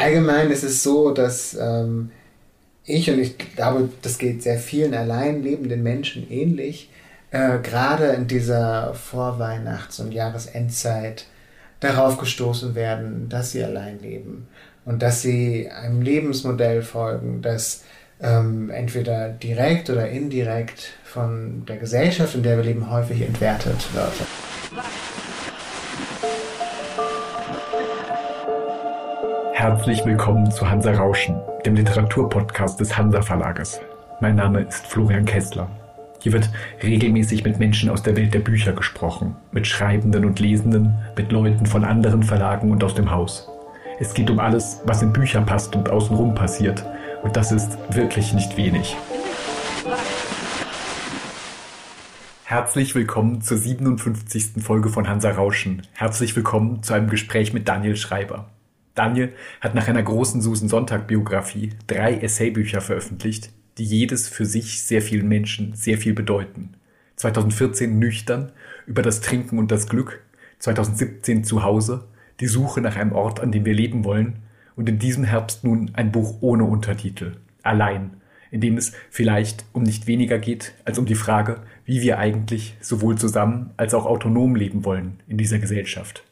allgemein ist es so, dass ähm, ich, und ich glaube, das geht sehr vielen allein lebenden Menschen ähnlich, äh, gerade in dieser Vorweihnachts- und Jahresendzeit darauf gestoßen werden, dass sie allein leben und dass sie einem Lebensmodell folgen, das ähm, entweder direkt oder indirekt von der Gesellschaft, in der wir leben, häufig entwertet wird. Herzlich willkommen zu Hansa Rauschen, dem Literaturpodcast des Hansa Verlages. Mein Name ist Florian Kessler. Hier wird regelmäßig mit Menschen aus der Welt der Bücher gesprochen, mit Schreibenden und Lesenden, mit Leuten von anderen Verlagen und aus dem Haus. Es geht um alles, was in Bücher passt und außenrum passiert. Und das ist wirklich nicht wenig. Herzlich willkommen zur 57. Folge von Hansa Rauschen. Herzlich willkommen zu einem Gespräch mit Daniel Schreiber. Daniel hat nach einer großen Susan Sonntag-Biografie drei Essaybücher veröffentlicht, die jedes für sich sehr vielen Menschen sehr viel bedeuten. 2014 Nüchtern über das Trinken und das Glück, 2017 zu Hause, die Suche nach einem Ort, an dem wir leben wollen und in diesem Herbst nun ein Buch ohne Untertitel, allein, in dem es vielleicht um nicht weniger geht als um die Frage, wie wir eigentlich sowohl zusammen als auch autonom leben wollen in dieser Gesellschaft.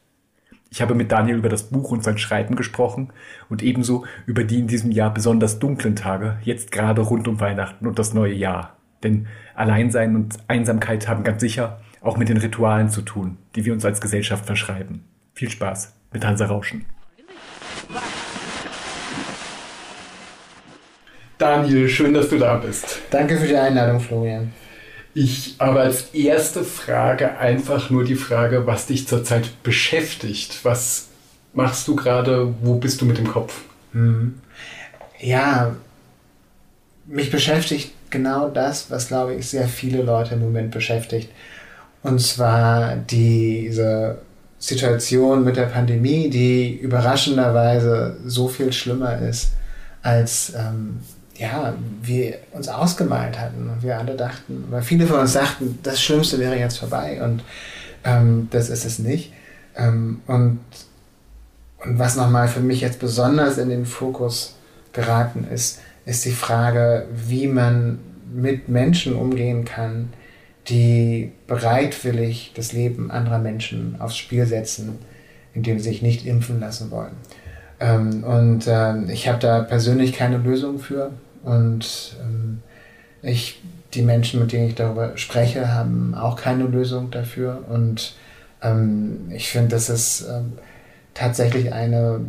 Ich habe mit Daniel über das Buch und sein Schreiben gesprochen und ebenso über die in diesem Jahr besonders dunklen Tage, jetzt gerade rund um Weihnachten und das neue Jahr. Denn Alleinsein und Einsamkeit haben ganz sicher auch mit den Ritualen zu tun, die wir uns als Gesellschaft verschreiben. Viel Spaß mit Hansa Rauschen. Daniel, schön, dass du da bist. Danke für die Einladung, Florian. Ich habe als erste Frage einfach nur die Frage, was dich zurzeit beschäftigt. Was machst du gerade? Wo bist du mit dem Kopf? Mhm. Ja, mich beschäftigt genau das, was, glaube ich, sehr viele Leute im Moment beschäftigt. Und zwar diese Situation mit der Pandemie, die überraschenderweise so viel schlimmer ist als ähm, ja, wir uns ausgemalt hatten und wir alle dachten, weil viele von uns dachten, das Schlimmste wäre jetzt vorbei und ähm, das ist es nicht. Ähm, und, und was nochmal für mich jetzt besonders in den Fokus geraten ist, ist die Frage, wie man mit Menschen umgehen kann, die bereitwillig das Leben anderer Menschen aufs Spiel setzen, indem sie sich nicht impfen lassen wollen. Ähm, und äh, ich habe da persönlich keine Lösung für. Und ähm, ich, die Menschen, mit denen ich darüber spreche, haben auch keine Lösung dafür. Und ähm, ich finde, das ist ähm, tatsächlich eine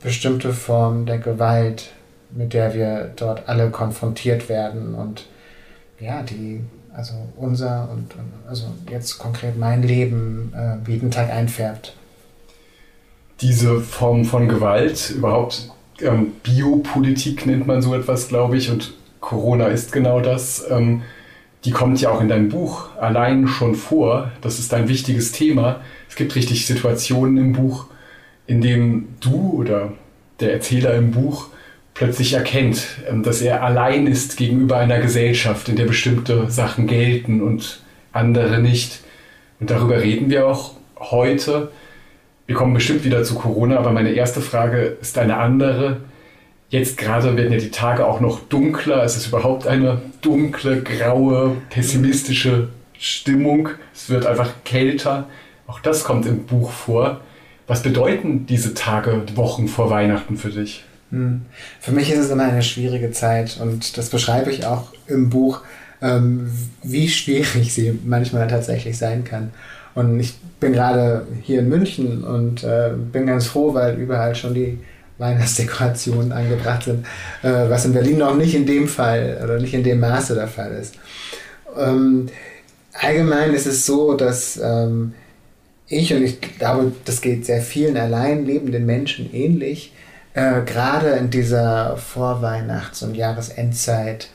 bestimmte Form der Gewalt, mit der wir dort alle konfrontiert werden und ja, die also unser und, also jetzt konkret mein Leben äh, jeden Tag einfärbt. Diese Form von Gewalt, überhaupt ähm, Biopolitik nennt man so etwas, glaube ich, und Corona ist genau das. Ähm, die kommt ja auch in deinem Buch allein schon vor. Das ist ein wichtiges Thema. Es gibt richtig Situationen im Buch, in denen du oder der Erzähler im Buch plötzlich erkennt, ähm, dass er allein ist gegenüber einer Gesellschaft, in der bestimmte Sachen gelten und andere nicht. Und darüber reden wir auch heute. Wir kommen bestimmt wieder zu Corona, aber meine erste Frage ist eine andere. Jetzt gerade werden ja die Tage auch noch dunkler. Es ist überhaupt eine dunkle, graue, pessimistische Stimmung. Es wird einfach kälter. Auch das kommt im Buch vor. Was bedeuten diese Tage, Wochen vor Weihnachten für dich? Hm. Für mich ist es immer eine schwierige Zeit und das beschreibe ich auch im Buch, ähm, wie schwierig sie manchmal tatsächlich sein kann. Und ich bin gerade hier in München und äh, bin ganz froh, weil überall schon die Weihnachtsdekorationen angebracht sind, äh, was in Berlin noch nicht in dem Fall oder nicht in dem Maße der Fall ist. Ähm, allgemein ist es so, dass ähm, ich, und ich glaube, das geht sehr vielen allein lebenden Menschen ähnlich, äh, gerade in dieser Vorweihnachts- und Jahresendzeit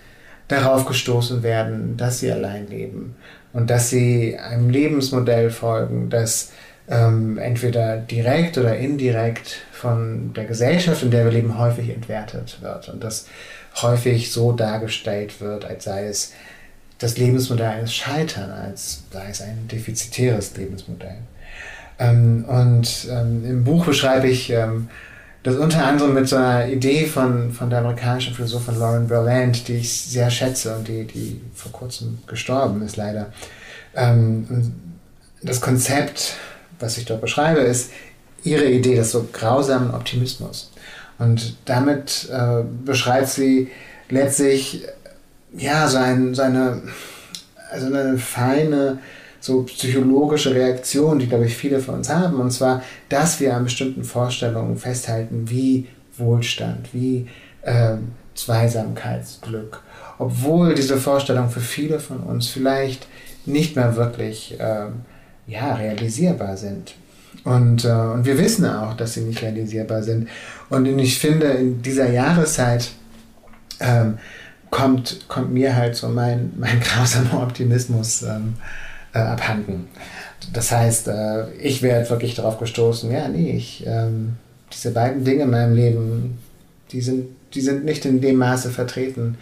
darauf gestoßen werden, dass sie allein leben und dass sie einem Lebensmodell folgen, das ähm, entweder direkt oder indirekt von der Gesellschaft, in der wir leben, häufig entwertet wird und das häufig so dargestellt wird, als sei es das Lebensmodell eines Scheitern, als sei es ein defizitäres Lebensmodell. Ähm, und ähm, im Buch beschreibe ich ähm, das unter anderem mit so einer Idee von, von der amerikanischen Philosophin Lauren Berland, die ich sehr schätze und die, die vor kurzem gestorben ist, leider. Ähm, das Konzept, was ich dort beschreibe, ist ihre Idee des so grausamen Optimismus. Und damit äh, beschreibt sie letztlich ja, so, ein, so eine, also eine feine so psychologische Reaktion, die, glaube ich, viele von uns haben. Und zwar, dass wir an bestimmten Vorstellungen festhalten, wie Wohlstand, wie äh, Zweisamkeitsglück. Obwohl diese Vorstellungen für viele von uns vielleicht nicht mehr wirklich äh, ja, realisierbar sind. Und, äh, und wir wissen auch, dass sie nicht realisierbar sind. Und ich finde, in dieser Jahreszeit ähm, kommt, kommt mir halt so mein, mein grausamer Optimismus ähm, äh, abhanden. Das heißt, äh, ich wäre wirklich darauf gestoßen, ja, nee, ich, ähm, diese beiden Dinge in meinem Leben, die sind, die sind nicht in dem Maße vertreten,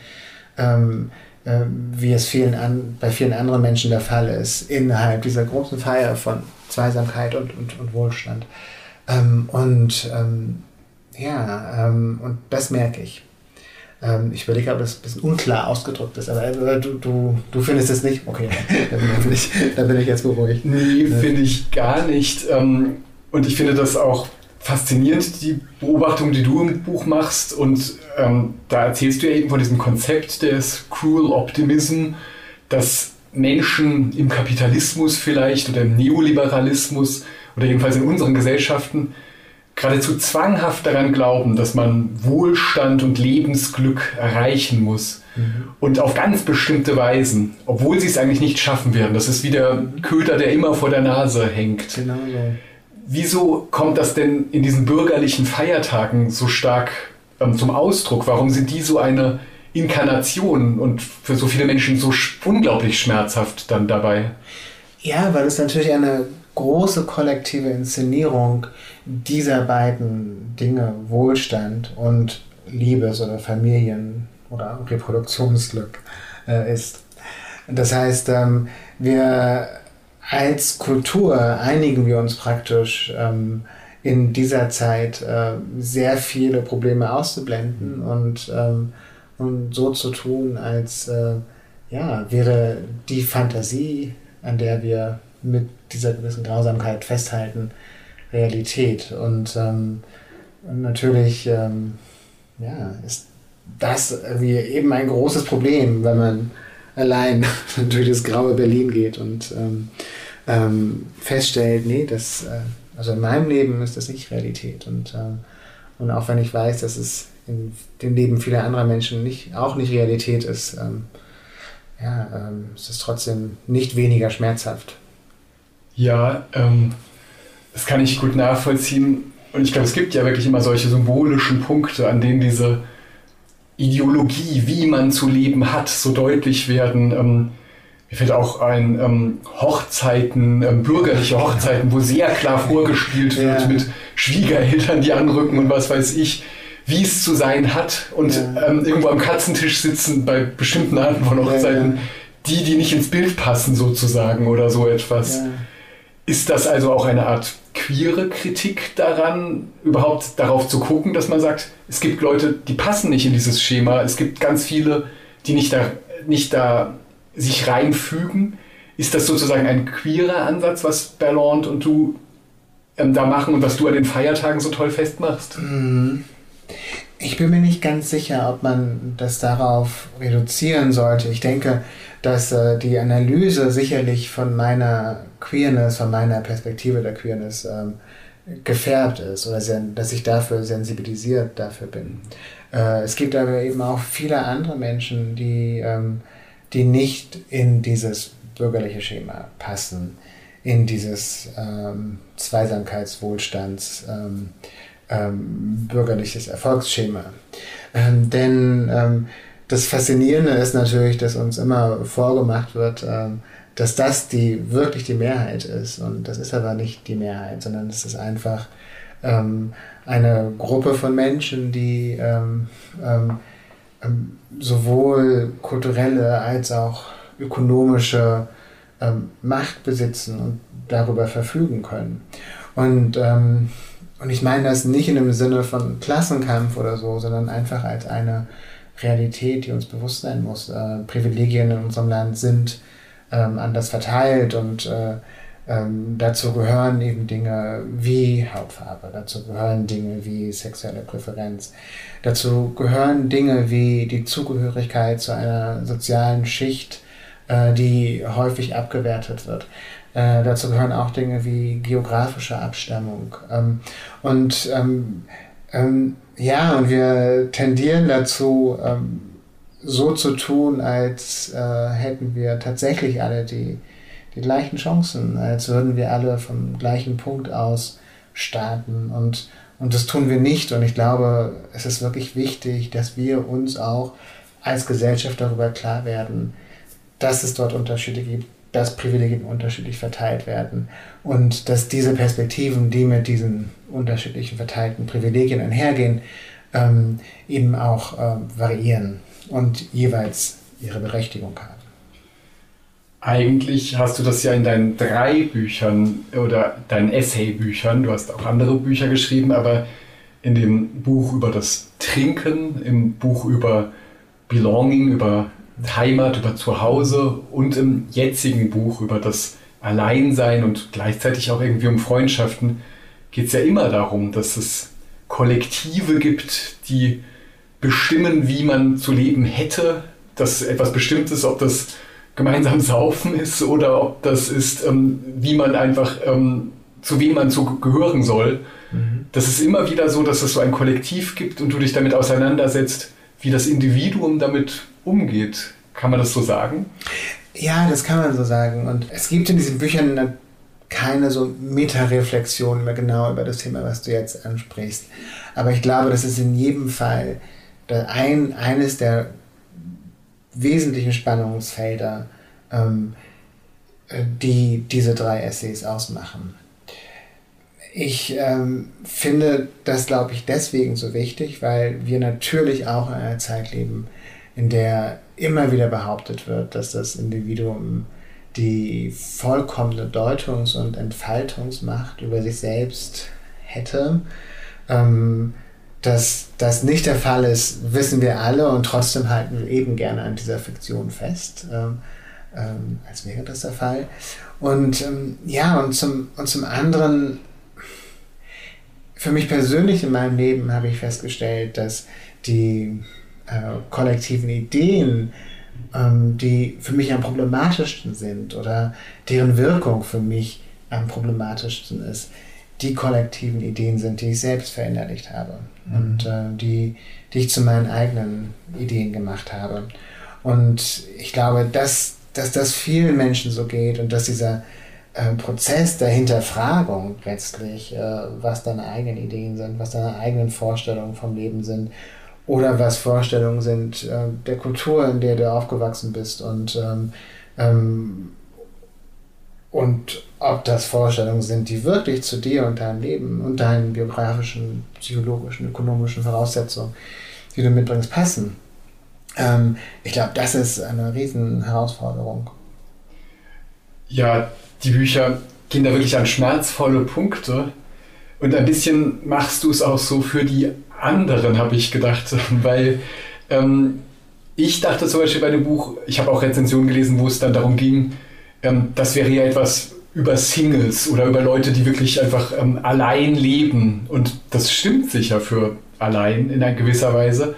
ähm, äh, wie es vielen an, bei vielen anderen Menschen der Fall ist, innerhalb dieser großen Feier von Zweisamkeit und, und, und Wohlstand. Ähm, und ähm, ja, ähm, und das merke ich. Ähm, ich überlege, ob das ein bisschen unklar ausgedrückt ist, aber äh, du, du, du findest es nicht? Okay, da bin ich, da bin ich jetzt beruhigt. Nee, finde ich gar nicht. Ähm, und ich finde das auch faszinierend, die Beobachtung, die du im Buch machst. Und ähm, da erzählst du ja eben von diesem Konzept des Cruel Optimism, dass Menschen im Kapitalismus vielleicht oder im Neoliberalismus oder jedenfalls in unseren Gesellschaften geradezu zwanghaft daran glauben, dass man Wohlstand und Lebensglück erreichen muss. Mhm. Und auf ganz bestimmte Weisen, obwohl sie es eigentlich nicht schaffen werden. Das ist wie der Köder, der immer vor der Nase hängt. Genau, ja. Wieso kommt das denn in diesen bürgerlichen Feiertagen so stark ähm, zum Ausdruck? Warum sind die so eine Inkarnation und für so viele Menschen so unglaublich schmerzhaft dann dabei? Ja, weil es natürlich eine große kollektive Inszenierung dieser beiden Dinge, Wohlstand und Liebes- oder Familien- oder Reproduktionsglück, äh, ist. Das heißt, ähm, wir als Kultur einigen wir uns praktisch ähm, in dieser Zeit äh, sehr viele Probleme auszublenden und, ähm, und so zu tun, als äh, ja, wäre die Fantasie, an der wir mit dieser gewissen Grausamkeit festhalten, Realität. Und, ähm, natürlich ähm, ja, ist das irgendwie eben ein großes Problem, wenn man allein durch das graue Berlin geht und ähm, ähm, feststellt, nee, das, äh, also in meinem Leben ist das nicht Realität. Und, ähm, und auch wenn ich weiß, dass es in dem Leben vieler anderer Menschen nicht, auch nicht Realität ist, ähm, ja, ähm, es ist trotzdem nicht weniger schmerzhaft. Ja, ähm, das kann ich gut nachvollziehen. Und ich glaube, es gibt ja wirklich immer solche symbolischen Punkte, an denen diese Ideologie, wie man zu leben hat, so deutlich werden. Ähm, mir fällt auch ein ähm, Hochzeiten, ähm, bürgerliche Hochzeiten, wo sehr klar vorgespielt wird ja. mit Schwiegereltern, die anrücken und was weiß ich, wie es zu sein hat und ja. ähm, irgendwo am Katzentisch sitzen bei bestimmten Arten von Hochzeiten, ja, die, die nicht ins Bild passen sozusagen oder so etwas. Ist das also auch eine Art queere Kritik daran, überhaupt darauf zu gucken, dass man sagt, es gibt Leute, die passen nicht in dieses Schema, es gibt ganz viele, die nicht da, nicht da sich reinfügen? Ist das sozusagen ein queerer Ansatz, was Ballant und du ähm, da machen und was du an den Feiertagen so toll festmachst? Mhm. Ich bin mir nicht ganz sicher, ob man das darauf reduzieren sollte. Ich denke, dass äh, die Analyse sicherlich von meiner Queerness, von meiner Perspektive der Queerness ähm, gefärbt ist oder dass ich dafür sensibilisiert dafür bin. Äh, es gibt aber eben auch viele andere Menschen, die, ähm, die nicht in dieses bürgerliche Schema passen, in dieses ähm, Zweisamkeitswohlstands ähm, ähm, bürgerliches Erfolgsschema. Ähm, denn ähm, das Faszinierende ist natürlich, dass uns immer vorgemacht wird, ähm, dass das die wirklich die Mehrheit ist. Und das ist aber nicht die Mehrheit, sondern es ist einfach ähm, eine Gruppe von Menschen, die ähm, sowohl kulturelle als auch ökonomische Macht besitzen und darüber verfügen können. Und ähm, und ich meine das nicht in dem Sinne von Klassenkampf oder so, sondern einfach als eine Realität, die uns bewusst sein muss. Äh, Privilegien in unserem Land sind ähm, anders verteilt und äh, ähm, dazu gehören eben Dinge wie Hautfarbe, dazu gehören Dinge wie sexuelle Präferenz, dazu gehören Dinge wie die Zugehörigkeit zu einer sozialen Schicht, äh, die häufig abgewertet wird. Äh, dazu gehören auch Dinge wie geografische Abstammung. Ähm, und ähm, ähm, ja, und wir tendieren dazu, ähm, so zu tun, als äh, hätten wir tatsächlich alle die, die gleichen Chancen, als würden wir alle vom gleichen Punkt aus starten. Und, und das tun wir nicht. Und ich glaube, es ist wirklich wichtig, dass wir uns auch als Gesellschaft darüber klar werden, dass es dort Unterschiede gibt, dass Privilegien unterschiedlich verteilt werden und dass diese Perspektiven, die mit diesen unterschiedlichen verteilten Privilegien einhergehen, ähm, eben auch äh, variieren und jeweils ihre Berechtigung haben. Eigentlich hast du das ja in deinen drei Büchern oder deinen Essay-Büchern, du hast auch andere Bücher geschrieben, aber in dem Buch über das Trinken, im Buch über Belonging, über Heimat, über Zuhause und im jetzigen Buch über das Alleinsein und gleichzeitig auch irgendwie um Freundschaften geht es ja immer darum, dass es Kollektive gibt, die bestimmen, wie man zu leben hätte, dass etwas Bestimmtes, ob das gemeinsam saufen ist oder ob das ist, ähm, wie man einfach, ähm, zu wem man zu gehören soll. Mhm. Das ist immer wieder so, dass es so ein Kollektiv gibt und du dich damit auseinandersetzt, wie das Individuum damit umgeht. Kann man das so sagen? Ja, das kann man so sagen. Und es gibt in diesen Büchern keine so Meta-Reflexion mehr genau über das Thema, was du jetzt ansprichst. Aber ich glaube, das ist in jedem Fall ein, eines der wesentlichen Spannungsfelder, ähm, die diese drei Essays ausmachen. Ich ähm, finde das, glaube ich, deswegen so wichtig, weil wir natürlich auch in einer Zeit leben, in der immer wieder behauptet wird, dass das Individuum die vollkommene Deutungs- und Entfaltungsmacht über sich selbst hätte. Ähm, dass das nicht der Fall ist, wissen wir alle und trotzdem halten wir eben gerne an dieser Fiktion fest, ähm, ähm, als wäre das der Fall. Und ähm, ja, und zum, und zum anderen, für mich persönlich in meinem Leben habe ich festgestellt, dass die äh, kollektiven Ideen, ähm, die für mich am problematischsten sind oder deren Wirkung für mich am problematischsten ist, die kollektiven Ideen sind, die ich selbst verinnerlicht habe mhm. und äh, die, die ich zu meinen eigenen Ideen gemacht habe. Und ich glaube, dass, dass das vielen Menschen so geht und dass dieser äh, Prozess der Hinterfragung letztlich, äh, was deine eigenen Ideen sind, was deine eigenen Vorstellungen vom Leben sind oder was Vorstellungen sind äh, der Kultur, in der du aufgewachsen bist und ähm, ähm, und ob das Vorstellungen sind, die wirklich zu dir und deinem Leben und deinen biografischen, psychologischen, ökonomischen Voraussetzungen, die du mitbringst, passen. Ähm, ich glaube, das ist eine riesen Herausforderung. Ja, die Bücher gehen da wirklich an schmerzvolle Punkte. Und ein bisschen machst du es auch so für die anderen, habe ich gedacht, weil ähm, ich dachte zum Beispiel bei dem Buch, ich habe auch Rezensionen gelesen, wo es dann darum ging, ähm, das wäre ja etwas über Singles oder über Leute, die wirklich einfach ähm, allein leben. Und das stimmt sicher für allein in einer gewisser Weise.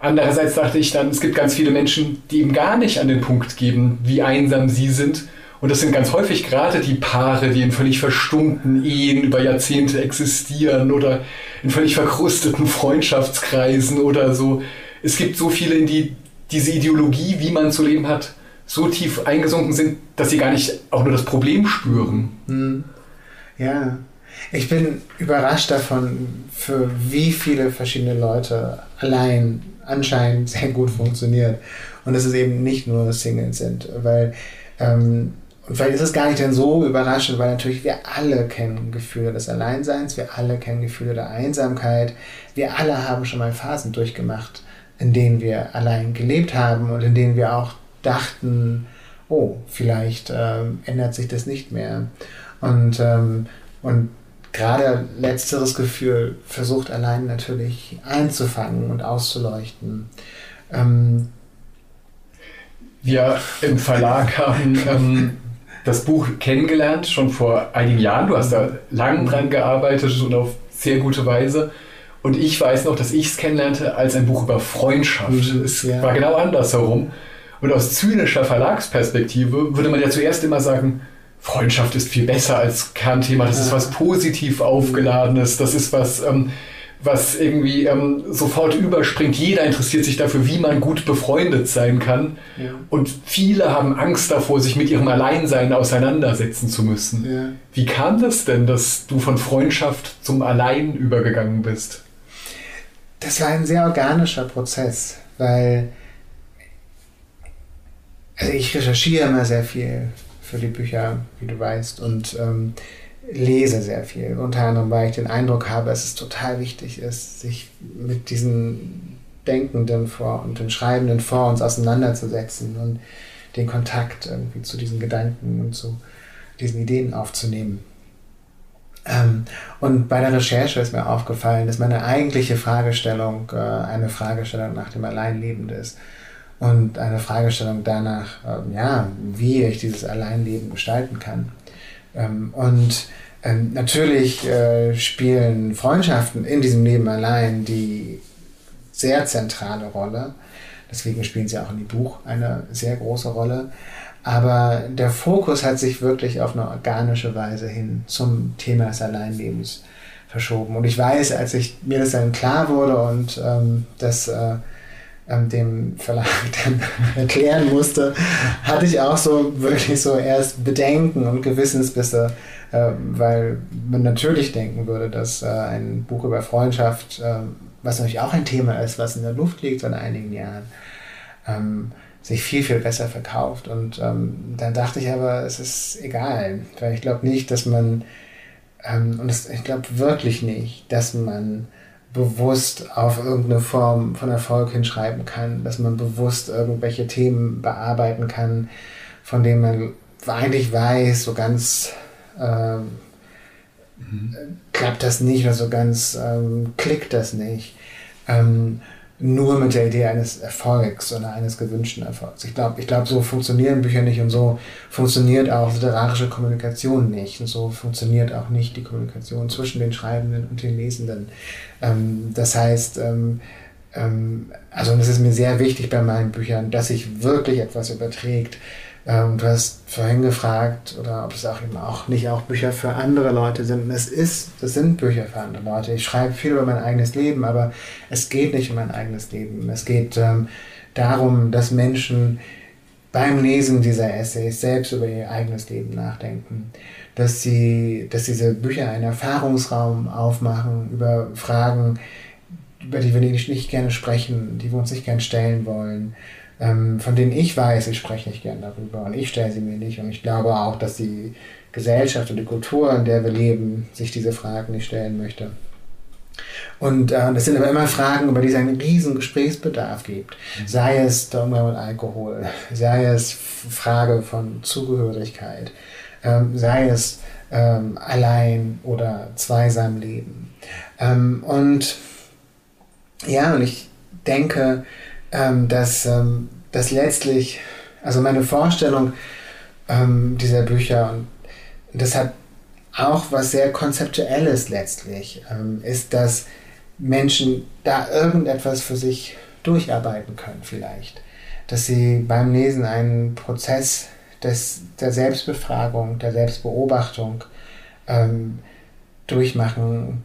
Andererseits dachte ich dann, es gibt ganz viele Menschen, die eben gar nicht an den Punkt geben, wie einsam sie sind. Und das sind ganz häufig gerade die Paare, die in völlig verstummten Ehen über Jahrzehnte existieren oder in völlig verkrusteten Freundschaftskreisen oder so. Es gibt so viele, in die diese Ideologie, wie man zu leben hat, so tief eingesunken sind, dass sie gar nicht auch nur das Problem spüren. Hm. Ja, ich bin überrascht davon, für wie viele verschiedene Leute allein anscheinend sehr gut funktioniert. Und dass es eben nicht nur Singles sind, weil ähm, und ist es gar nicht dann so überraschend, weil natürlich wir alle kennen Gefühle des Alleinseins, wir alle kennen Gefühle der Einsamkeit, wir alle haben schon mal Phasen durchgemacht, in denen wir allein gelebt haben und in denen wir auch dachten, oh, vielleicht ähm, ändert sich das nicht mehr. Und, ähm, und gerade letzteres Gefühl versucht allein natürlich einzufangen und auszuleuchten. Ähm, wir im Verlag haben ähm, das Buch kennengelernt, schon vor einigen Jahren. Du hast da lang dran gearbeitet und auf sehr gute Weise. Und ich weiß noch, dass ich es kennenlernte als ein Buch über Freundschaft. Mhm, es ja. war genau andersherum. Und aus zynischer Verlagsperspektive würde man ja zuerst immer sagen, Freundschaft ist viel besser als Kernthema. Das ist was positiv aufgeladenes. Das ist was, ähm, was irgendwie ähm, sofort überspringt. Jeder interessiert sich dafür, wie man gut befreundet sein kann. Ja. Und viele haben Angst davor, sich mit ihrem Alleinsein auseinandersetzen zu müssen. Ja. Wie kam das denn, dass du von Freundschaft zum Allein übergegangen bist? Das war ein sehr organischer Prozess, weil also ich recherchiere immer sehr viel für die Bücher, wie du weißt, und ähm, lese sehr viel. Unter anderem, weil ich den Eindruck habe, dass es total wichtig ist, sich mit diesen Denkenden vor und den Schreibenden vor uns auseinanderzusetzen und den Kontakt irgendwie zu diesen Gedanken und zu diesen Ideen aufzunehmen. Ähm, und bei der Recherche ist mir aufgefallen, dass meine eigentliche Fragestellung äh, eine Fragestellung nach dem Alleinleben ist und eine Fragestellung danach, äh, ja, wie ich dieses Alleinleben gestalten kann. Ähm, und ähm, natürlich äh, spielen Freundschaften in diesem Leben allein die sehr zentrale Rolle. Deswegen spielen sie auch in dem Buch eine sehr große Rolle. Aber der Fokus hat sich wirklich auf eine organische Weise hin zum Thema des Alleinlebens verschoben. Und ich weiß, als ich mir das dann klar wurde und ähm, das äh, ähm, dem Verlag dann erklären musste, hatte ich auch so wirklich so erst Bedenken und Gewissensbisse, äh, weil man natürlich denken würde, dass äh, ein Buch über Freundschaft, äh, was natürlich auch ein Thema ist, was in der Luft liegt seit einigen Jahren, ähm, sich viel, viel besser verkauft. Und ähm, dann dachte ich aber, es ist egal, weil ich glaube nicht, dass man, ähm, und das, ich glaube wirklich nicht, dass man bewusst auf irgendeine Form von Erfolg hinschreiben kann, dass man bewusst irgendwelche Themen bearbeiten kann, von denen man eigentlich weiß, so ganz ähm, mhm. klappt das nicht oder so ganz ähm, klickt das nicht. Ähm, nur mit der Idee eines Erfolgs oder eines gewünschten Erfolgs. Ich glaube, ich glaub, so funktionieren Bücher nicht und so funktioniert auch literarische Kommunikation nicht. Und so funktioniert auch nicht die Kommunikation zwischen den Schreibenden und den Lesenden. Ähm, das heißt, ähm, ähm, also und es ist mir sehr wichtig bei meinen Büchern, dass sich wirklich etwas überträgt. Ähm, du hast vorhin gefragt, oder ob es auch eben auch nicht auch Bücher für andere Leute sind. Es ist, das sind Bücher für andere Leute. Ich schreibe viel über mein eigenes Leben, aber es geht nicht um mein eigenes Leben. Es geht ähm, darum, dass Menschen beim Lesen dieser Essays selbst über ihr eigenes Leben nachdenken. Dass sie, dass diese Bücher einen Erfahrungsraum aufmachen über Fragen, über die wir nicht, nicht gerne sprechen, die wir uns nicht gerne stellen wollen ähm, von denen ich weiß, ich spreche nicht gern darüber und ich stelle sie mir nicht. Und ich glaube auch, dass die Gesellschaft und die Kultur, in der wir leben, sich diese Fragen nicht stellen möchte. Und äh, das sind aber immer Fragen, über die es einen riesen Gesprächsbedarf gibt. Mhm. Sei es der Umgang mit Alkohol, sei es Frage von Zugehörigkeit, ähm, sei es ähm, allein oder zweisam leben. Ähm, und ja, und ich denke, ähm, dass, ähm, dass letztlich, also meine Vorstellung ähm, dieser Bücher, und das hat auch was sehr Konzeptuelles letztlich, ähm, ist, dass Menschen da irgendetwas für sich durcharbeiten können vielleicht. Dass sie beim Lesen einen Prozess des, der Selbstbefragung, der Selbstbeobachtung ähm, durchmachen,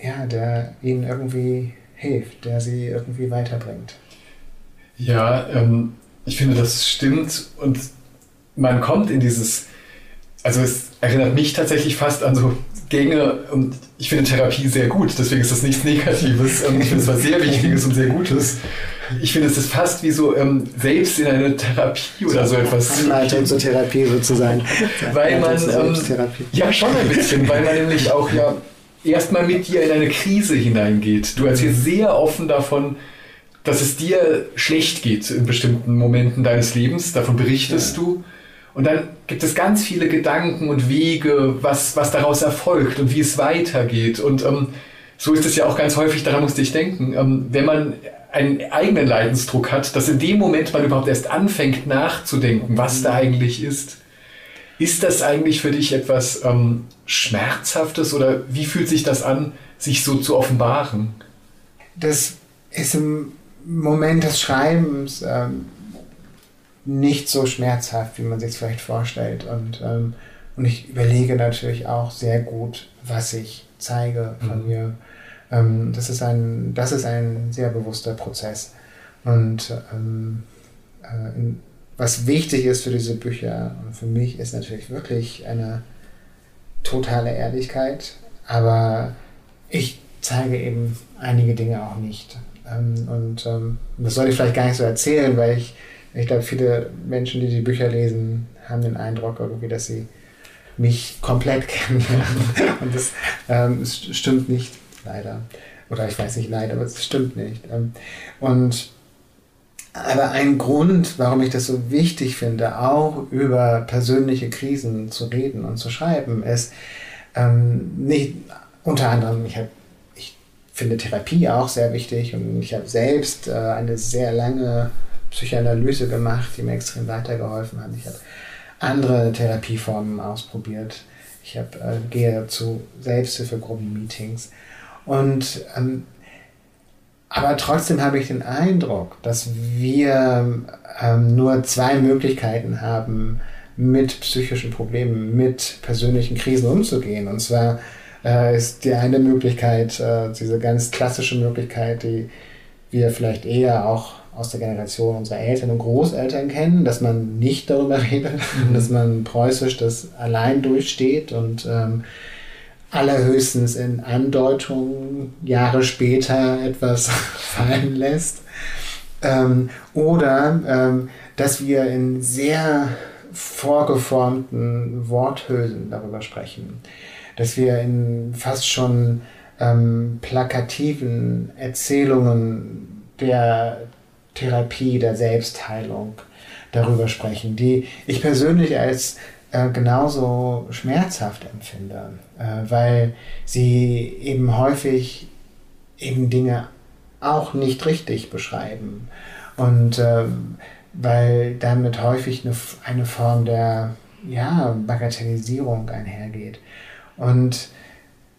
ja, der ihnen irgendwie hilft, der sie irgendwie weiterbringt. Ja, ähm, ich finde, das stimmt und man kommt in dieses, also es erinnert mich tatsächlich fast an so Gänge und ich finde Therapie sehr gut, deswegen ist das nichts Negatives. und ich finde es was sehr Wichtiges und sehr Gutes. Ich finde, es ist fast wie so ähm, selbst in eine Therapie oder so etwas. Anleitung zur Therapie sozusagen. weil man, ähm, ja schon ein bisschen, weil man nämlich auch ja erstmal mit dir in eine Krise hineingeht. Du erzählst sehr offen davon, dass es dir schlecht geht in bestimmten Momenten deines Lebens. Davon berichtest ja. du. Und dann gibt es ganz viele Gedanken und Wege, was, was daraus erfolgt und wie es weitergeht. Und ähm, so ist es ja auch ganz häufig, daran musste ich denken, ähm, wenn man einen eigenen Leidensdruck hat, dass in dem Moment man überhaupt erst anfängt nachzudenken, was da eigentlich ist. Ist das eigentlich für dich etwas ähm, Schmerzhaftes oder wie fühlt sich das an, sich so zu offenbaren? Das ist im Moment des Schreibens ähm, nicht so schmerzhaft, wie man sich vielleicht vorstellt. Und, ähm, und ich überlege natürlich auch sehr gut, was ich zeige von mhm. mir. Ähm, das, ist ein, das ist ein sehr bewusster Prozess. Und ähm, äh, in, was wichtig ist für diese Bücher und für mich ist natürlich wirklich eine totale Ehrlichkeit, aber ich zeige eben einige Dinge auch nicht. Ähm, und ähm, das soll ich vielleicht gar nicht so erzählen, weil ich, ich glaube, viele Menschen, die die Bücher lesen, haben den Eindruck irgendwie, dass sie mich komplett kennenlernen. und das, ähm, stimmt nicht, leider. Oder ich weiß nicht leider, aber es stimmt nicht. Ähm, und aber ein Grund, warum ich das so wichtig finde, auch über persönliche Krisen zu reden und zu schreiben, ist ähm, nicht unter anderem, ich, hab, ich finde Therapie auch sehr wichtig und ich habe selbst äh, eine sehr lange Psychoanalyse gemacht, die mir extrem weitergeholfen hat. Ich habe andere Therapieformen ausprobiert. Ich hab, äh, gehe zu Selbsthilfegruppen-Meetings. Und ähm, aber trotzdem habe ich den Eindruck, dass wir ähm, nur zwei Möglichkeiten haben, mit psychischen Problemen, mit persönlichen Krisen umzugehen. Und zwar äh, ist die eine Möglichkeit, äh, diese ganz klassische Möglichkeit, die wir vielleicht eher auch aus der Generation unserer Eltern und Großeltern kennen, dass man nicht darüber redet, mhm. dass man preußisch das allein durchsteht und ähm, allerhöchstens in Andeutungen Jahre später etwas fallen lässt. Ähm, oder ähm, dass wir in sehr vorgeformten Worthülsen darüber sprechen. Dass wir in fast schon ähm, plakativen Erzählungen der Therapie, der Selbstheilung darüber sprechen, die ich persönlich als äh, genauso schmerzhaft empfinde, äh, weil sie eben häufig eben Dinge auch nicht richtig beschreiben und äh, weil damit häufig eine, eine Form der ja, Bagatellisierung einhergeht. Und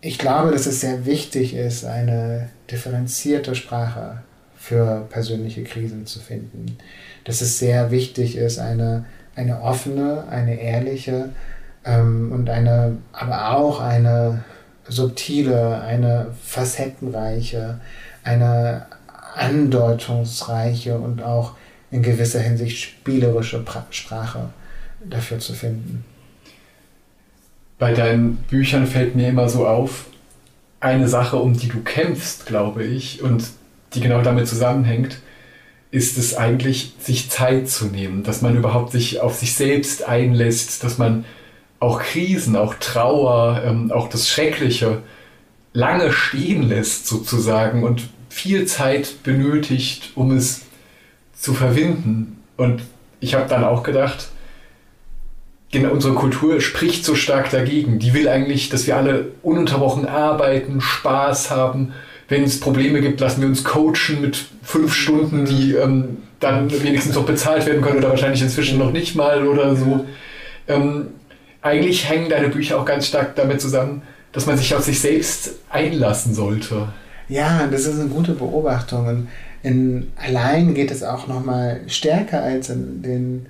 ich glaube, dass es sehr wichtig ist, eine differenzierte Sprache für persönliche Krisen zu finden. Dass es sehr wichtig ist, eine eine offene, eine ehrliche ähm, und eine, aber auch eine subtile, eine facettenreiche, eine andeutungsreiche und auch in gewisser Hinsicht spielerische pra Sprache dafür zu finden. Bei deinen Büchern fällt mir immer so auf, eine Sache, um die du kämpfst, glaube ich, und die genau damit zusammenhängt, ist es eigentlich, sich Zeit zu nehmen, dass man überhaupt sich auf sich selbst einlässt, dass man auch Krisen, auch Trauer, ähm, auch das Schreckliche lange stehen lässt sozusagen und viel Zeit benötigt, um es zu verwinden. Und ich habe dann auch gedacht, genau, unsere Kultur spricht so stark dagegen. Die will eigentlich, dass wir alle ununterbrochen arbeiten, Spaß haben, wenn es Probleme gibt, lassen wir uns coachen mit fünf Stunden, die ähm, dann wenigstens noch bezahlt werden können oder wahrscheinlich inzwischen noch nicht mal oder so. Ähm, eigentlich hängen deine Bücher auch ganz stark damit zusammen, dass man sich auf sich selbst einlassen sollte. Ja, das ist eine gute Beobachtung. In, allein geht es auch noch mal stärker als in den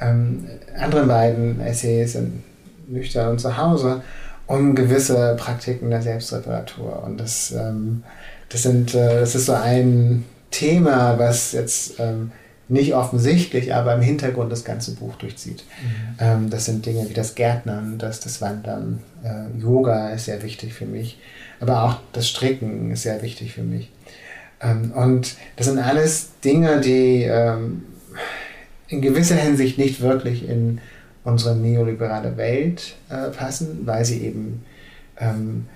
ähm, anderen beiden Essays in Nüchtern und zu Hause um gewisse Praktiken der Selbstreparatur. Und das, ähm, das, sind, äh, das ist so ein Thema, was jetzt ähm, nicht offensichtlich, aber im Hintergrund das ganze Buch durchzieht. Mhm. Ähm, das sind Dinge wie das Gärtnern, das, das Wandern, äh, Yoga ist sehr wichtig für mich, aber auch das Stricken ist sehr wichtig für mich. Ähm, und das sind alles Dinge, die ähm, in gewisser Hinsicht nicht wirklich in unsere neoliberale Welt äh, passen, weil sie eben ähm,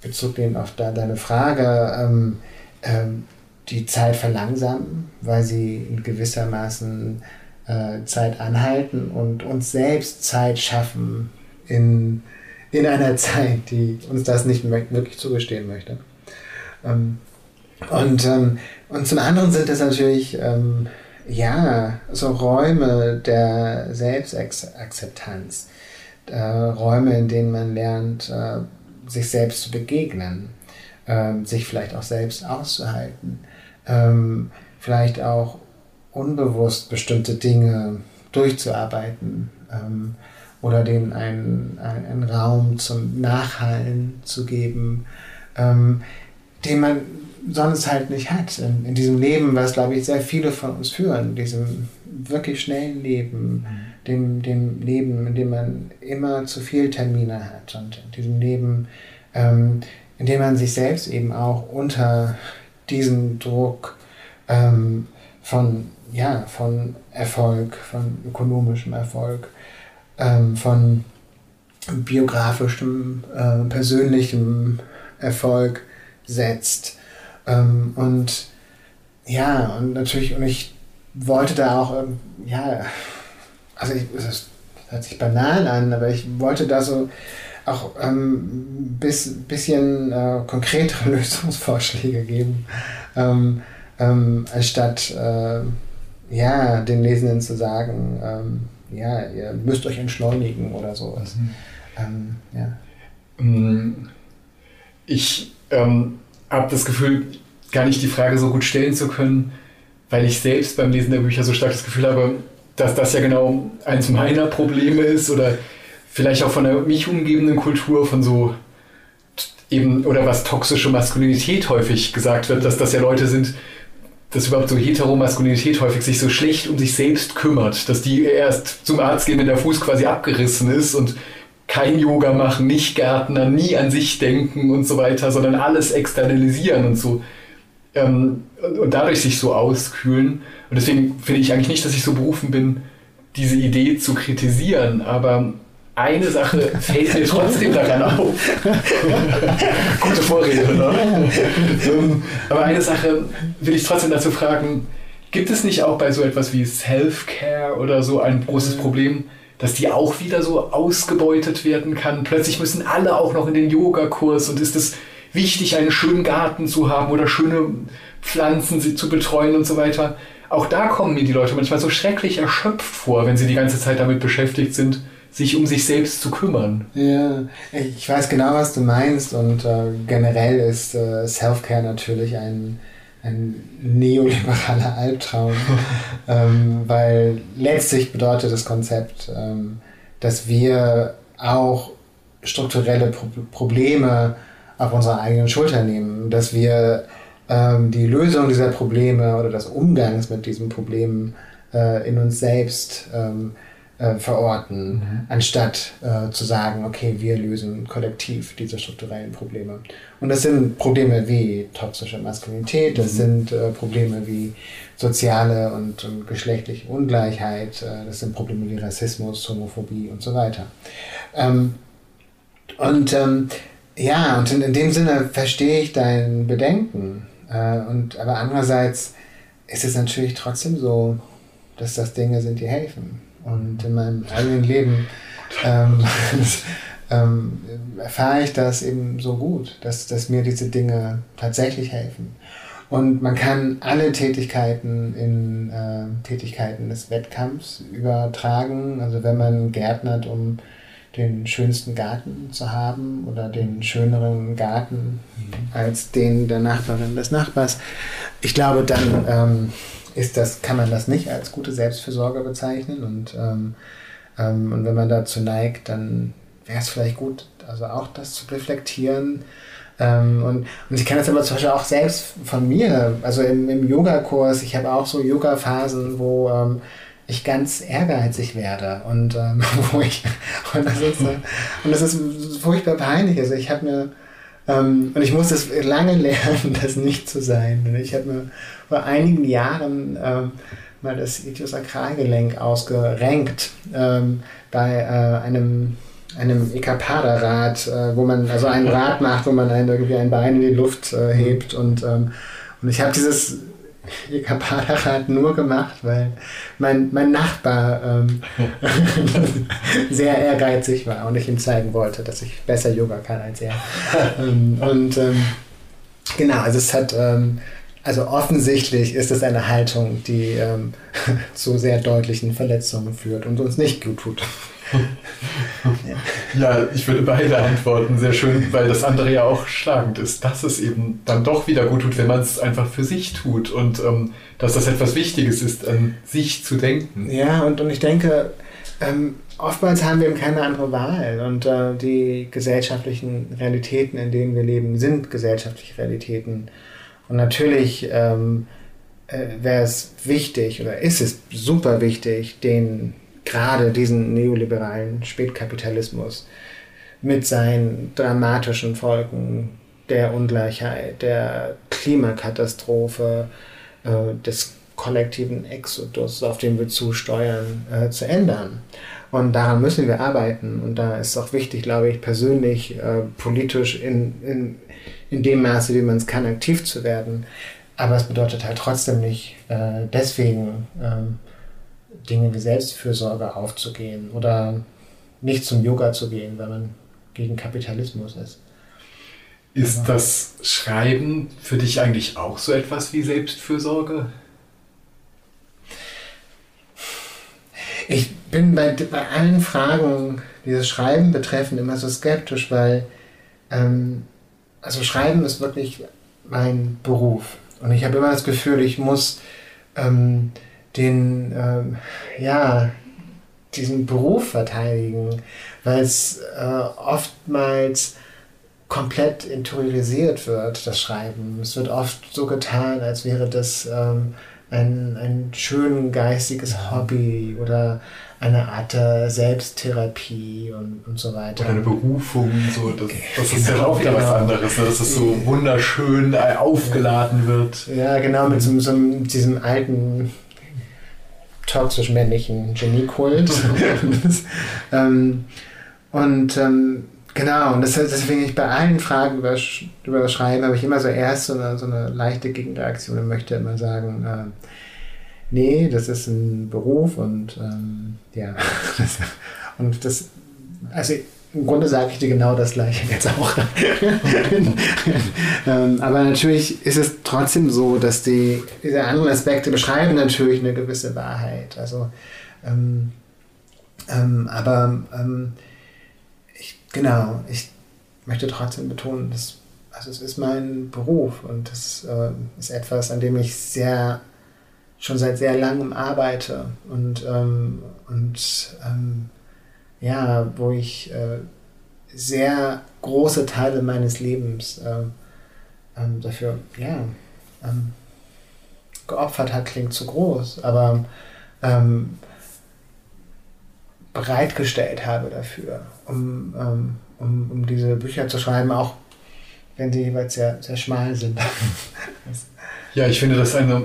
Bezug nehmen auf da, deine Frage, ähm, ähm, die Zeit verlangsamen, weil sie in gewissermaßen äh, Zeit anhalten und uns selbst Zeit schaffen in, in einer Zeit, die uns das nicht wirklich zugestehen möchte. Ähm, und, ähm, und zum anderen sind es natürlich ähm, ja so Räume der Selbstakzeptanz, äh, Räume, in denen man lernt, äh, sich selbst zu begegnen, äh, sich vielleicht auch selbst auszuhalten, ähm, vielleicht auch unbewusst bestimmte Dinge durchzuarbeiten ähm, oder denen einen, einen, Raum zum Nachhallen zu geben, ähm, den man sonst halt nicht hat. In, in diesem Leben, was, glaube ich, sehr viele von uns führen, diesem wirklich schnellen Leben, mhm. dem, dem Leben, in dem man immer zu viel Termine hat und in diesem Leben, ähm, in dem man sich selbst eben auch unter diesem Druck ähm, von ja, von Erfolg, von ökonomischem Erfolg, ähm, von biografischem, äh, persönlichem Erfolg setzt. Ähm, und ja, und natürlich, und ich wollte da auch, ähm, ja, also ich, das hört sich banal an, aber ich wollte da so auch ähm, bis, bisschen äh, konkretere Lösungsvorschläge geben, ähm, ähm, anstatt äh, ja, den Lesenden zu sagen, ähm, ja, ihr müsst euch entschleunigen oder sowas. Mhm. Ähm, ja. Mm, ich ähm, habe das Gefühl, gar nicht die Frage so gut stellen zu können, weil ich selbst beim Lesen der Bücher so stark das Gefühl habe, dass das ja genau eins meiner Probleme ist oder vielleicht auch von der mich umgebenden Kultur, von so eben, oder was toxische Maskulinität häufig gesagt wird, dass das ja Leute sind, dass überhaupt so Heteromaskulinität häufig sich so schlecht um sich selbst kümmert, dass die erst zum Arzt gehen, wenn der Fuß quasi abgerissen ist und kein Yoga machen, nicht Gärtner, nie an sich denken und so weiter, sondern alles externalisieren und so. Ähm, und dadurch sich so auskühlen. Und deswegen finde ich eigentlich nicht, dass ich so berufen bin, diese Idee zu kritisieren, aber eine Sache fällt mir trotzdem daran auf. Gute Vorrede, ne? Ähm, aber eine Sache will ich trotzdem dazu fragen, gibt es nicht auch bei so etwas wie Self-Care oder so ein großes Problem, dass die auch wieder so ausgebeutet werden kann? Plötzlich müssen alle auch noch in den Yogakurs und ist es wichtig, einen schönen Garten zu haben oder schöne Pflanzen zu betreuen und so weiter. Auch da kommen mir die Leute manchmal so schrecklich erschöpft vor, wenn sie die ganze Zeit damit beschäftigt sind, sich um sich selbst zu kümmern. Ja, ich weiß genau, was du meinst und äh, generell ist äh, Self-Care natürlich ein, ein neoliberaler Albtraum, ähm, weil letztlich bedeutet das Konzept, ähm, dass wir auch strukturelle Pro Probleme auf unsere eigenen Schultern nehmen, dass wir ähm, die Lösung dieser Probleme oder des Umgangs mit diesen Problemen äh, in uns selbst ähm, äh, verorten, mhm. anstatt äh, zu sagen, okay, wir lösen kollektiv diese strukturellen Probleme. Und das sind Probleme wie toxische Maskulinität, das mhm. sind äh, Probleme wie soziale und, und geschlechtliche Ungleichheit, äh, das sind Probleme wie Rassismus, Homophobie und so weiter. Ähm, und ähm, ja, und in, in, dem Sinne verstehe ich dein Bedenken. Äh, und, aber andererseits ist es natürlich trotzdem so, dass das Dinge sind, die helfen. Und in meinem eigenen Leben ähm, ähm, erfahre ich das eben so gut, dass, dass mir diese Dinge tatsächlich helfen. Und man kann alle Tätigkeiten in äh, Tätigkeiten des Wettkampfs übertragen. Also wenn man gärtnert, um den schönsten Garten zu haben oder den schöneren Garten als den der Nachbarin des Nachbars. Ich glaube, dann ähm, ist das, kann man das nicht als gute Selbstfürsorge bezeichnen. Und, ähm, ähm, und wenn man dazu neigt, dann wäre es vielleicht gut, also auch das zu reflektieren. Ähm, und, und ich kenne das aber zum Beispiel auch selbst von mir, also im, im Yoga-Kurs, ich habe auch so Yoga-Phasen, wo ähm, ich ganz ehrgeizig werde und ähm, wo ich und das ist, und das ist furchtbar peinlich. Also ich habe mir ähm, und ich musste es lange lernen, das nicht zu sein. Ich habe mir vor einigen Jahren ähm, mal das Idiosakralgelenk ausgerenkt ähm, bei äh, einem einem Ekapada-Rad, äh, wo man also ein Rad macht, wo man ein, irgendwie ein Bein in die Luft äh, hebt und, ähm, und ich habe dieses Yoga-Paarrad nur gemacht, weil mein, mein Nachbar ähm, sehr ehrgeizig war und ich ihm zeigen wollte, dass ich besser Yoga kann als er. ähm, und ähm, genau, also es hat, ähm, also offensichtlich ist es eine Haltung, die ähm, zu sehr deutlichen Verletzungen führt und uns nicht gut tut. Ja, ich würde beide antworten. Sehr schön, weil das andere ja auch schlagend ist, dass es eben dann doch wieder gut tut, wenn man es einfach für sich tut und ähm, dass das etwas Wichtiges ist, an sich zu denken. Ja, und, und ich denke, ähm, oftmals haben wir eben keine andere Wahl und äh, die gesellschaftlichen Realitäten, in denen wir leben, sind gesellschaftliche Realitäten. Und natürlich ähm, äh, wäre es wichtig oder ist es super wichtig, den gerade diesen neoliberalen Spätkapitalismus mit seinen dramatischen Folgen der Ungleichheit, der Klimakatastrophe, äh, des kollektiven Exodus, auf den wir zusteuern, äh, zu ändern. Und daran müssen wir arbeiten. Und da ist auch wichtig, glaube ich, persönlich, äh, politisch in, in, in dem Maße, wie man es kann, aktiv zu werden. Aber es bedeutet halt trotzdem nicht äh, deswegen ähm, Dinge wie Selbstfürsorge aufzugehen oder nicht zum Yoga zu gehen, wenn man gegen Kapitalismus ist. Ist Aber das Schreiben für dich eigentlich auch so etwas wie Selbstfürsorge? Ich bin bei, bei allen Fragen, die das Schreiben betreffen, immer so skeptisch, weil ähm, also Schreiben ist wirklich mein Beruf. Und ich habe immer das Gefühl, ich muss ähm, den, ähm, ja, diesen Beruf verteidigen, weil es äh, oftmals komplett interiorisiert wird, das Schreiben. Es wird oft so getan, als wäre das ähm, ein, ein schön geistiges Hobby oder eine Art äh, Selbsttherapie und, und so weiter. Oder eine Berufung, so, das, das ist genau, ja auch wieder genau. was anderes, ne? dass es so wunderschön äh, aufgeladen wird. Ja, genau, mit so, so diesem alten toxisch-männlichen Geniekult. ähm, und ähm, genau, und das, deswegen ich bei allen Fragen über, über Schreiben habe ich immer so erst so eine, so eine leichte Gegenreaktion und möchte immer sagen, äh, nee, das ist ein Beruf und ähm, ja, und das, also im Grunde sage ich dir genau das gleiche jetzt auch. ähm, aber natürlich ist es trotzdem so, dass die, diese anderen Aspekte beschreiben natürlich eine gewisse Wahrheit. Also, ähm, ähm, aber ähm, ich, genau, ich möchte trotzdem betonen, dass also es ist mein Beruf und das äh, ist etwas, an dem ich sehr schon seit sehr langem arbeite und, ähm, und ja, wo ich äh, sehr große Teile meines Lebens äh, ähm, dafür, ja, ähm, geopfert hat, klingt zu groß, aber ähm, bereitgestellt habe dafür, um, ähm, um, um diese Bücher zu schreiben, auch wenn sie jeweils sehr, sehr schmal sind. ja, ich finde das eine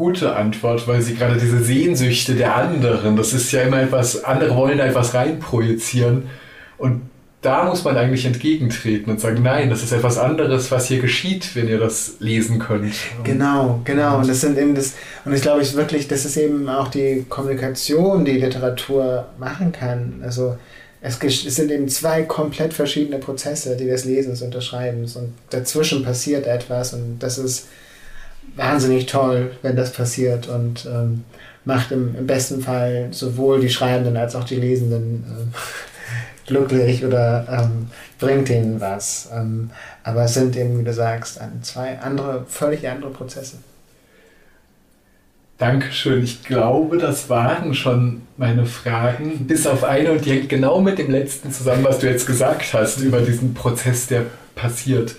gute Antwort, weil sie gerade diese Sehnsüchte der anderen, das ist ja immer etwas, andere wollen da etwas reinprojizieren und da muss man eigentlich entgegentreten und sagen, nein, das ist etwas anderes, was hier geschieht, wenn ihr das lesen könnt. Genau, genau. Und das sind eben das, und ich glaube ich wirklich, das ist eben auch die Kommunikation, die Literatur machen kann. Also es, es sind eben zwei komplett verschiedene Prozesse, die des Lesens und des Schreibens. Und dazwischen passiert etwas und das ist wahnsinnig toll, wenn das passiert und ähm, macht im, im, besten Fall sowohl die Schreibenden als auch die Lesenden äh, glücklich oder ähm, bringt ihnen was. Ähm, aber es sind eben, wie du sagst, zwei andere, völlig andere Prozesse. Dankeschön. Ich glaube, das waren schon meine Fragen, bis auf eine und die hängt genau mit dem letzten zusammen, was du jetzt gesagt hast über diesen Prozess, der passiert.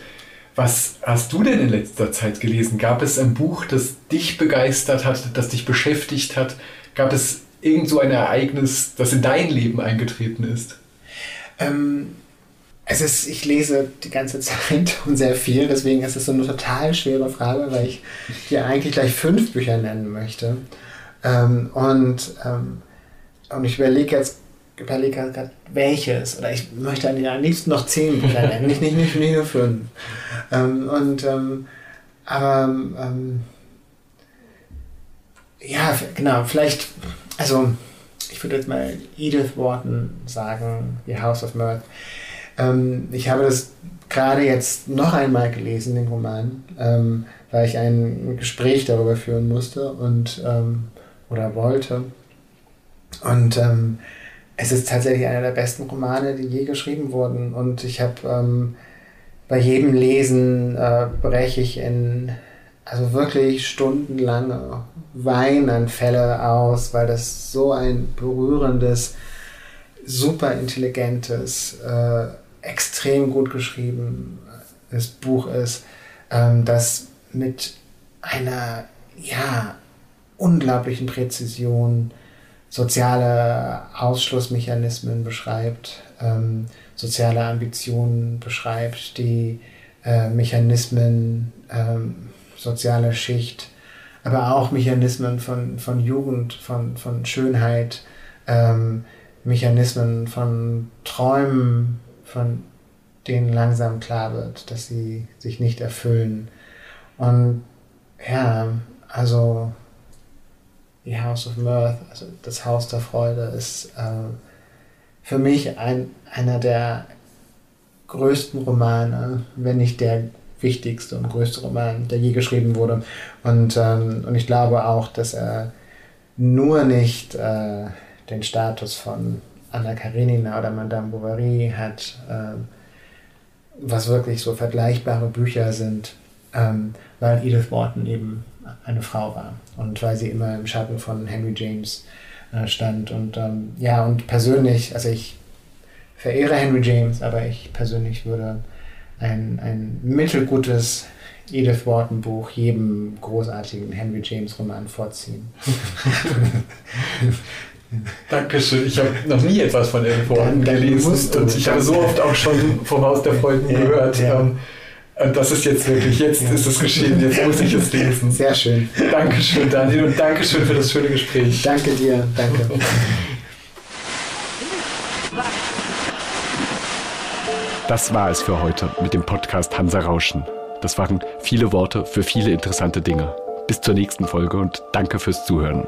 Was hast du denn in letzter Zeit gelesen? Gab es ein Buch, das dich begeistert hat, das dich beschäftigt hat? Gab es irgend so ein Ereignis, das in dein Leben eingetreten ist? Ähm, es ist, ich lese die ganze Zeit und sehr viel, deswegen ist es so eine total schwere Frage, weil ich dir eigentlich gleich fünf Bücher nennen möchte. Ähm, und, ähm, und ich überlege jetzt überlege gerade, welches. Oder ich möchte am liebsten noch zehn Bücher nennen, nicht, nicht, nicht, nicht nur fünf. Ähm, und, ähm, aber, ähm, ja, genau, vielleicht, also ich würde jetzt mal Edith Wharton sagen, The House of Mirth. Ähm, ich habe das gerade jetzt noch einmal gelesen, den Roman, ähm, weil ich ein Gespräch darüber führen musste und ähm, oder wollte. Und ähm, es ist tatsächlich einer der besten Romane, die je geschrieben wurden. Und ich habe ähm, bei jedem Lesen äh, breche ich in also wirklich stundenlange Weinanfälle aus, weil das so ein berührendes, super intelligentes, äh, extrem gut geschriebenes Buch ist, ähm, das mit einer ja, unglaublichen Präzision soziale Ausschlussmechanismen beschreibt, ähm, soziale Ambitionen beschreibt, die äh, Mechanismen, ähm, soziale Schicht, aber auch Mechanismen von, von Jugend, von, von Schönheit, ähm, Mechanismen von Träumen, von denen langsam klar wird, dass sie sich nicht erfüllen. Und ja, also die House of Mirth, also das Haus der Freude, ist äh, für mich ein, einer der größten Romane, wenn nicht der wichtigste und größte Roman, der je geschrieben wurde. Und, ähm, und ich glaube auch, dass er nur nicht äh, den Status von Anna Karenina oder Madame Bovary hat, äh, was wirklich so vergleichbare Bücher sind, ähm, weil Edith Wharton eben eine Frau war und weil sie immer im Schatten von Henry James äh, stand. Und ähm, ja, und persönlich, also ich verehre Henry James, aber ich persönlich würde ein, ein mittelgutes Edith Wharton Buch jedem großartigen Henry James Roman vorziehen. Dankeschön. Ich habe noch nie etwas von Edith Wharton gelesen und ich habe so oft auch schon vom Haus der Freuden ja, gehört. Ja. Ähm, das ist jetzt wirklich, jetzt ja. ist es geschehen, jetzt muss ich es lesen. Sehr schön. Dankeschön, Daniel, und Dankeschön für das schöne Gespräch. Danke dir, danke. Das war es für heute mit dem Podcast Hansa Rauschen. Das waren viele Worte für viele interessante Dinge. Bis zur nächsten Folge und danke fürs Zuhören.